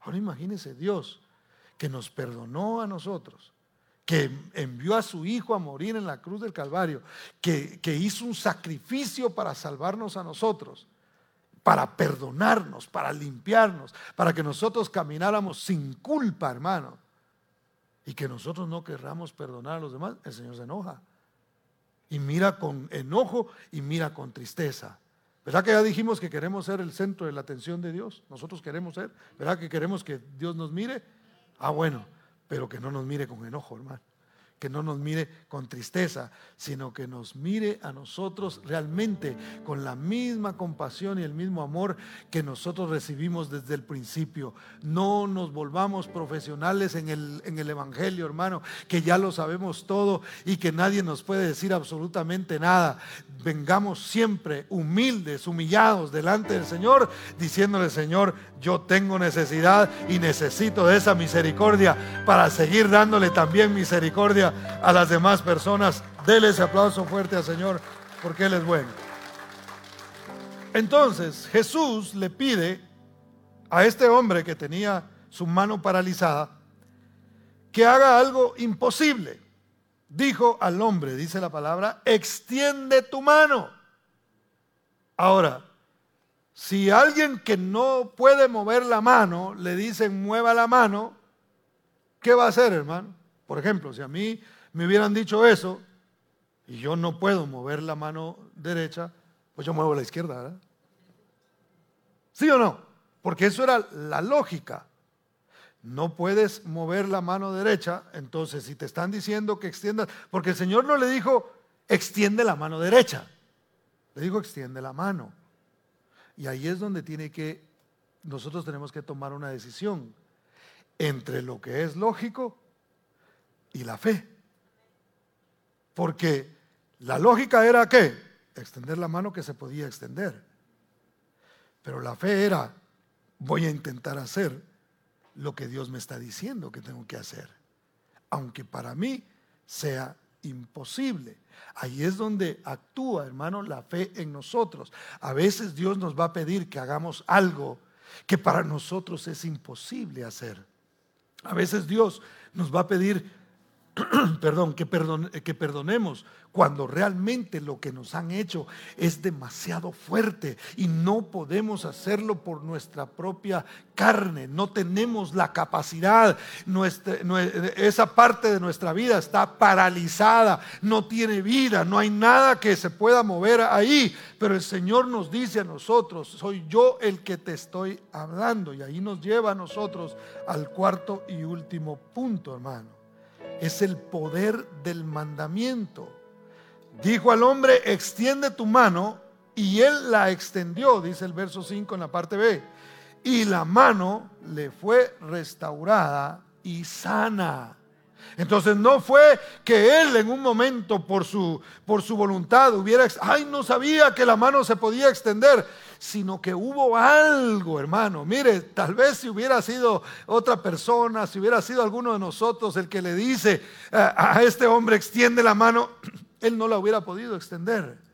Ahora imagínese Dios que nos perdonó a nosotros que envió a su Hijo a morir en la cruz del Calvario, que, que hizo un sacrificio para salvarnos a nosotros, para perdonarnos, para limpiarnos, para que nosotros camináramos sin culpa, hermano, y que nosotros no querramos perdonar a los demás, el Señor se enoja. Y mira con enojo y mira con tristeza. ¿Verdad que ya dijimos que queremos ser el centro de la atención de Dios? Nosotros queremos ser. ¿Verdad que queremos que Dios nos mire? Ah, bueno pero que no nos mire con enojo, hermano que no nos mire con tristeza, sino que nos mire a nosotros realmente con la misma compasión y el mismo amor que nosotros recibimos desde el principio. No nos volvamos profesionales en el, en el Evangelio, hermano, que ya lo sabemos todo y que nadie nos puede decir absolutamente nada. Vengamos siempre humildes, humillados delante del Señor, diciéndole, Señor, yo tengo necesidad y necesito de esa misericordia para seguir dándole también misericordia a las demás personas. Dele ese aplauso fuerte al Señor porque Él es bueno. Entonces Jesús le pide a este hombre que tenía su mano paralizada que haga algo imposible. Dijo al hombre, dice la palabra, extiende tu mano. Ahora, si alguien que no puede mover la mano le dicen mueva la mano, ¿qué va a hacer, hermano? Por ejemplo, si a mí me hubieran dicho eso y yo no puedo mover la mano derecha, pues yo muevo la izquierda, ¿verdad? ¿Sí o no? Porque eso era la lógica. No puedes mover la mano derecha, entonces si te están diciendo que extiendas, porque el Señor no le dijo extiende la mano derecha, le dijo extiende la mano. Y ahí es donde tiene que, nosotros tenemos que tomar una decisión entre lo que es lógico y la fe. Porque la lógica era que extender la mano que se podía extender. Pero la fe era, voy a intentar hacer lo que Dios me está diciendo que tengo que hacer. Aunque para mí sea imposible. Ahí es donde actúa, hermano, la fe en nosotros. A veces Dios nos va a pedir que hagamos algo que para nosotros es imposible hacer. A veces Dios nos va a pedir perdón, que, que perdonemos cuando realmente lo que nos han hecho es demasiado fuerte y no podemos hacerlo por nuestra propia carne, no tenemos la capacidad, esa parte de nuestra vida está paralizada, no tiene vida, no hay nada que se pueda mover ahí, pero el Señor nos dice a nosotros, soy yo el que te estoy hablando. Y ahí nos lleva a nosotros al cuarto y último punto, hermano. Es el poder del mandamiento. Dijo al hombre, extiende tu mano, y él la extendió, dice el verso 5 en la parte B. Y la mano le fue restaurada y sana. Entonces no fue que él en un momento por su, por su voluntad hubiera, ay, no sabía que la mano se podía extender, sino que hubo algo, hermano. Mire, tal vez si hubiera sido otra persona, si hubiera sido alguno de nosotros el que le dice a este hombre, extiende la mano, él no la hubiera podido extender.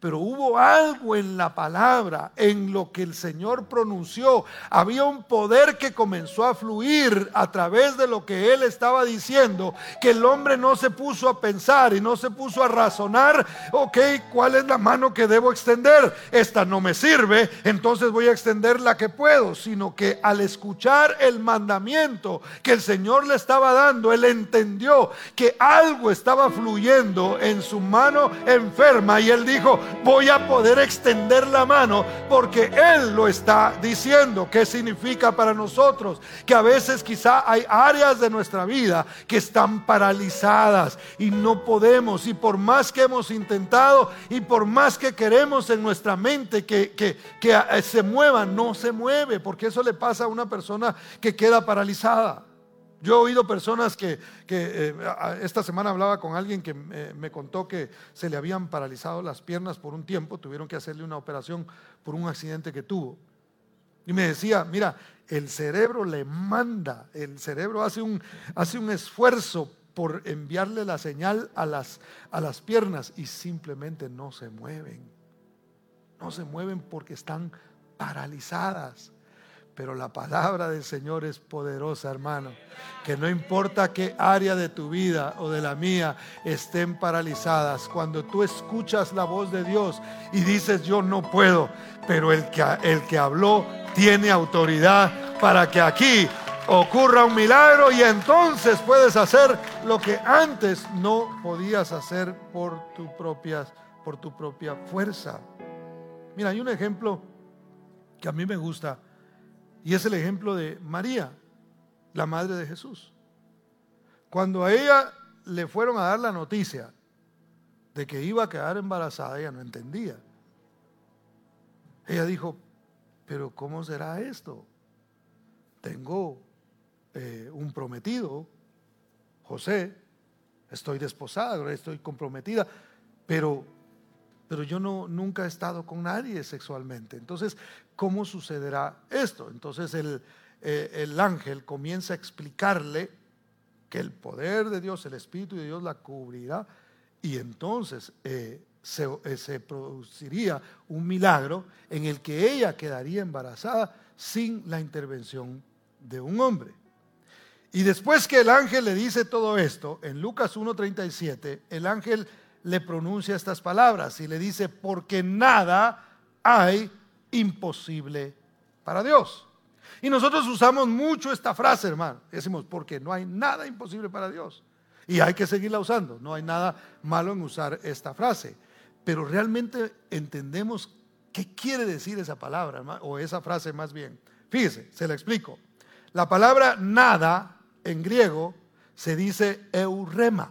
Pero hubo algo en la palabra, en lo que el Señor pronunció. Había un poder que comenzó a fluir a través de lo que Él estaba diciendo, que el hombre no se puso a pensar y no se puso a razonar, ok, ¿cuál es la mano que debo extender? Esta no me sirve, entonces voy a extender la que puedo, sino que al escuchar el mandamiento que el Señor le estaba dando, Él entendió que algo estaba fluyendo en su mano enferma y Él dijo, voy a poder extender la mano porque Él lo está diciendo. ¿Qué significa para nosotros? Que a veces quizá hay áreas de nuestra vida que están paralizadas y no podemos. Y por más que hemos intentado y por más que queremos en nuestra mente que, que, que se mueva, no se mueve. Porque eso le pasa a una persona que queda paralizada. Yo he oído personas que, eh, esta semana hablaba con alguien que eh, me contó que se le habían paralizado las piernas por un tiempo, tuvieron que hacerle una operación por un accidente que tuvo. Y me decía, mira, el cerebro le manda, el cerebro hace un, hace un esfuerzo por enviarle la señal a las, a las piernas y simplemente no se mueven. No se mueven porque están paralizadas. Pero la palabra del Señor es poderosa, hermano. Que no importa qué área de tu vida o de la mía estén paralizadas, cuando tú escuchas la voz de Dios y dices yo no puedo, pero el que, el que habló tiene autoridad para que aquí ocurra un milagro y entonces puedes hacer lo que antes no podías hacer por tu propia, por tu propia fuerza. Mira, hay un ejemplo que a mí me gusta y es el ejemplo de María, la madre de Jesús. Cuando a ella le fueron a dar la noticia de que iba a quedar embarazada, ella no entendía. Ella dijo, pero ¿cómo será esto? Tengo eh, un prometido, José, estoy desposada, estoy comprometida, pero pero yo no, nunca he estado con nadie sexualmente. Entonces, ¿cómo sucederá esto? Entonces el, eh, el ángel comienza a explicarle que el poder de Dios, el Espíritu de Dios la cubrirá y entonces eh, se, eh, se, produciría un milagro en el que ella quedaría embarazada sin la intervención de un hombre. Y después que el ángel le dice todo esto, en Lucas 1.37, el ángel le pronuncia estas palabras y le dice, porque nada hay imposible para Dios. Y nosotros usamos mucho esta frase, hermano. Decimos, porque no hay nada imposible para Dios. Y hay que seguirla usando. No hay nada malo en usar esta frase. Pero realmente entendemos qué quiere decir esa palabra, o esa frase más bien. Fíjese, se la explico. La palabra nada en griego se dice eurema.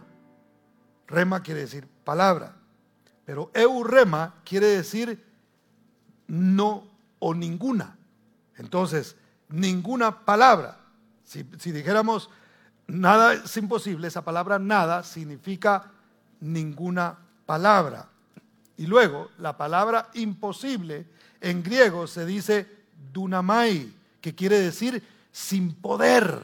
Rema quiere decir palabra. Pero eurema quiere decir no o ninguna. Entonces, ninguna palabra. Si, dijéramos nada es imposible, esa palabra nada significa ninguna palabra. Y luego, la palabra imposible en griego se dice dunamai, que quiere decir sin poder.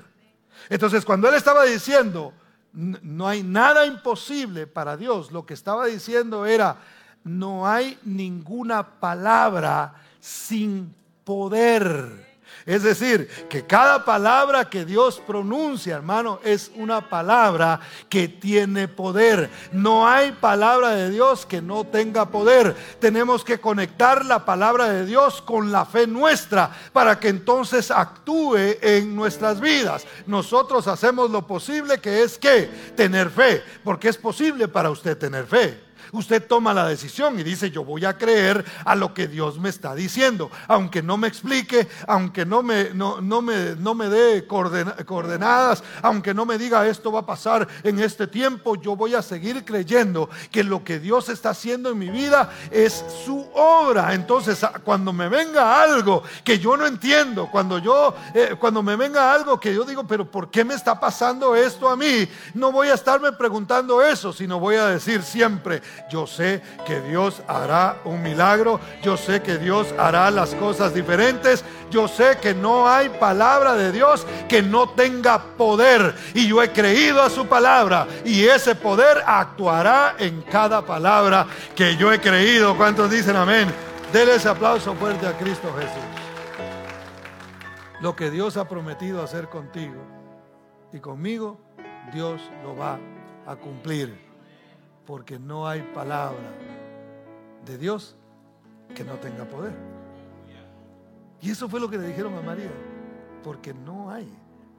Entonces, cuando él estaba diciendo, no hay nada imposible para Dios. Lo que estaba diciendo era, no hay ninguna palabra sin poder. Es decir, que cada palabra que Dios pronuncia, hermano, es una palabra que tiene poder. No hay palabra de Dios que no tenga poder. Tenemos que conectar la palabra de Dios con la fe nuestra para que entonces actúe en nuestras vidas. Nosotros hacemos lo posible que es que tener fe, porque es posible para usted tener fe. Usted toma la decisión y dice, yo voy a creer a lo que Dios me está diciendo, aunque no me explique, aunque no me, no, me, no me dé coordenadas, aunque no me diga esto va a pasar en este tiempo, yo voy a seguir creyendo que lo que Dios está haciendo en mi vida es su obra. Entonces, cuando me venga algo que yo no entiendo, cuando yo, eh, cuando me venga algo que yo digo, pero ¿por qué me está pasando esto a mí? No voy a estarme preguntando eso, sino voy a decir siempre, yo sé que Dios hará un milagro, yo sé que Dios hará las cosas diferentes, yo sé que no hay palabra de Dios que no tenga poder y yo he creído a su palabra y ese poder actuará en cada palabra que yo he creído. ¿Cuántos dicen amén? Denle ese aplauso fuerte a Cristo Jesús. Lo que Dios ha prometido hacer contigo y conmigo, Dios lo va a cumplir porque no hay palabra de Dios que no tenga poder. Y eso fue lo que le dijeron a María, porque no hay.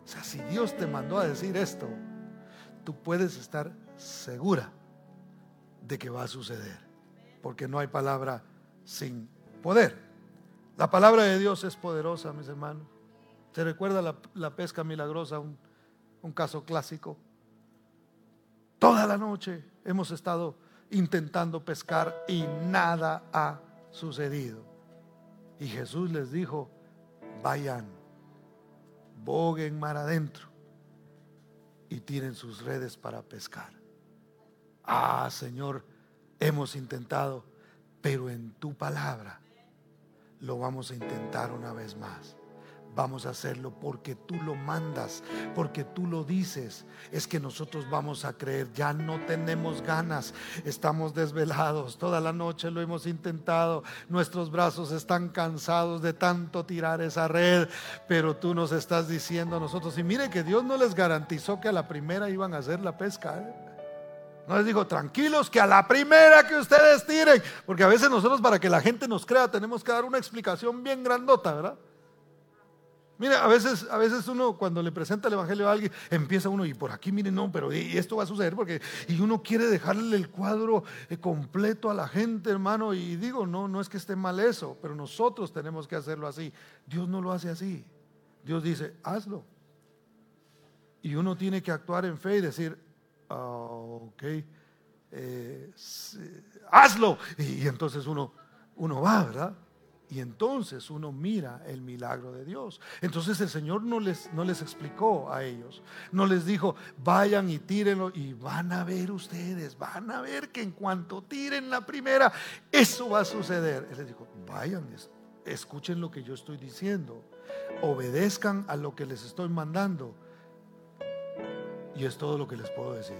O sea, si Dios te mandó a decir esto, tú puedes estar segura de que va a suceder, porque no hay palabra sin poder. La palabra de Dios es poderosa, mis hermanos. ¿Se recuerda la, pesca milagrosa, un, un caso clásico? Toda la noche hemos estado intentando pescar y nada ha sucedido. Y Jesús les dijo, vayan, boguen mar adentro y tiren sus redes para pescar. Ah, Señor, hemos intentado, pero en tu palabra lo vamos a intentar una vez más vamos a hacerlo porque tú lo mandas, porque tú lo dices. Es que nosotros vamos a creer, ya no tenemos ganas, estamos desvelados, toda la noche lo hemos intentado, nuestros brazos están cansados de tanto tirar esa red, pero tú nos estás diciendo a nosotros, y mire que Dios no les garantizó que a la primera iban a hacer la pesca. ¿eh? No les digo, tranquilos, que a la primera que ustedes tiren, porque a veces nosotros para que la gente nos crea tenemos que dar una explicación bien grandota, ¿verdad? Mira, a veces, a veces uno cuando le presenta el Evangelio a alguien, empieza uno y por aquí, miren, no, pero y esto va a suceder porque, y uno quiere dejarle el cuadro eh, completo a la gente, hermano, y digo, no, no es que esté mal eso, pero nosotros tenemos que hacerlo así. Dios no lo hace así. Dios dice, hazlo. Y uno tiene que actuar en fe y decir, ah, ok, eh, hazlo. Y, y entonces uno, uno va, ¿verdad? Y entonces uno mira el milagro de Dios. Entonces el Señor no les, no les explicó a ellos. No les dijo, vayan y tírenlo. Y van a ver ustedes, van a ver que en cuanto tiren la primera, eso va a suceder. Él les dijo, vayan, escuchen lo que yo estoy diciendo. Obedezcan a lo que les estoy mandando. Y es todo lo que les puedo decir.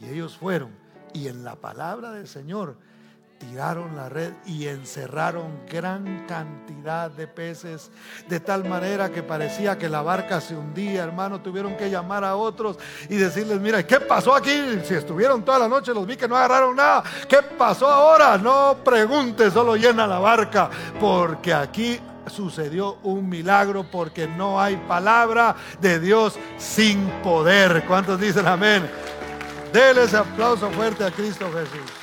Y ellos fueron. Y en la palabra del Señor tiraron la red y encerraron gran cantidad de peces, de tal manera que parecía que la barca se hundía, hermano, tuvieron que llamar a otros y decirles, mira, ¿qué pasó aquí? Si estuvieron toda la noche, los vi que no agarraron nada, ¿qué pasó ahora? No pregunte, solo llena la barca, porque aquí sucedió un milagro porque no hay palabra de Dios sin poder. ¿Cuántos dicen amén? Dele ese aplauso fuerte a Cristo Jesús.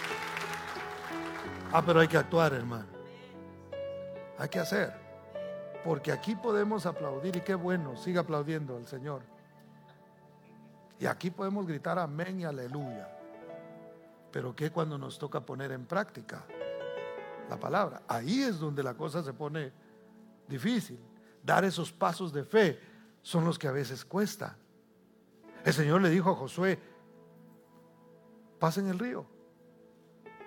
Ah, pero hay que actuar, hermano. Hay que hacer. Porque aquí podemos aplaudir y qué bueno, siga aplaudiendo al Señor. Y aquí podemos gritar amén y aleluya. Pero ¿qué cuando nos toca poner en práctica la palabra? Ahí es donde la cosa se pone difícil. Dar esos pasos de fe son los que a veces cuesta. El Señor le dijo a Josué, pasen el río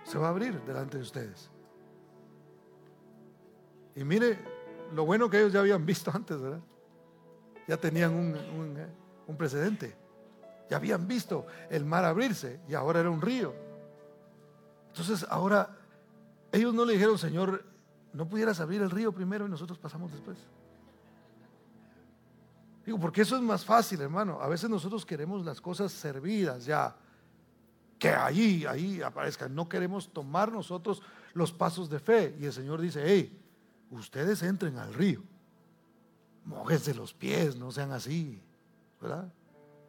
se va a abrir delante de ustedes. Y mire lo bueno que ellos ya habían visto antes, ¿verdad? Ya tenían un, un, precedente. Ya habían visto el mar abrirse y ahora era un río. Entonces ahora ellos no le dijeron, Señor, no pudieras abrir el río primero y nosotros pasamos después. Digo, porque eso es más fácil, hermano. A veces nosotros queremos las cosas servidas ya, que ahí, ahí aparezcan. No queremos tomar nosotros los pasos de fe. Y el Señor dice, hey, ustedes entren al río. Mójense los pies, no sean así, ¿verdad?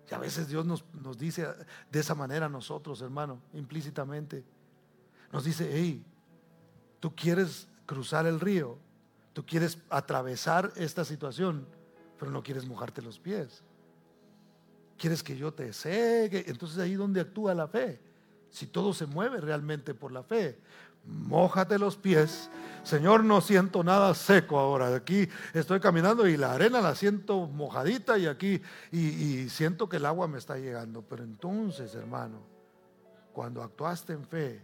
Y a veces Dios nos, nos dice de esa manera a nosotros, hermano, implícitamente. Nos dice, hey, tú quieres cruzar el río, tú quieres atravesar esta situación pero no quieres mojarte los pies. Quieres que yo te seque. Entonces ahí donde actúa la fe. Si todo se mueve realmente por la fe. Mójate los pies. Señor, no siento nada seco ahora. Aquí estoy caminando y la arena la siento mojadita y aquí y, y siento que el agua me está llegando. Pero entonces, hermano, cuando actuaste en fe,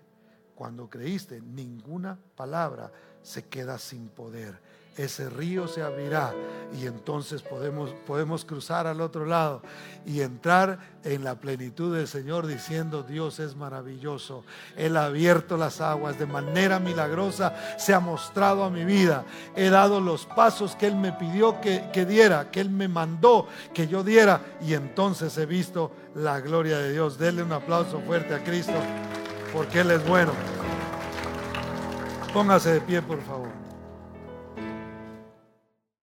cuando creíste, ninguna palabra se queda sin poder ese río se abrirá y entonces podemos, podemos cruzar al otro lado y entrar en la plenitud del Señor diciendo Dios es maravilloso. Él ha abierto las aguas de manera milagrosa, se ha mostrado a mi vida. He dado los pasos que Él me pidió que, que diera, que Él me mandó que yo diera y entonces he visto la gloria de Dios. Denle un aplauso fuerte a Cristo porque Él es bueno. Póngase de pie, por favor.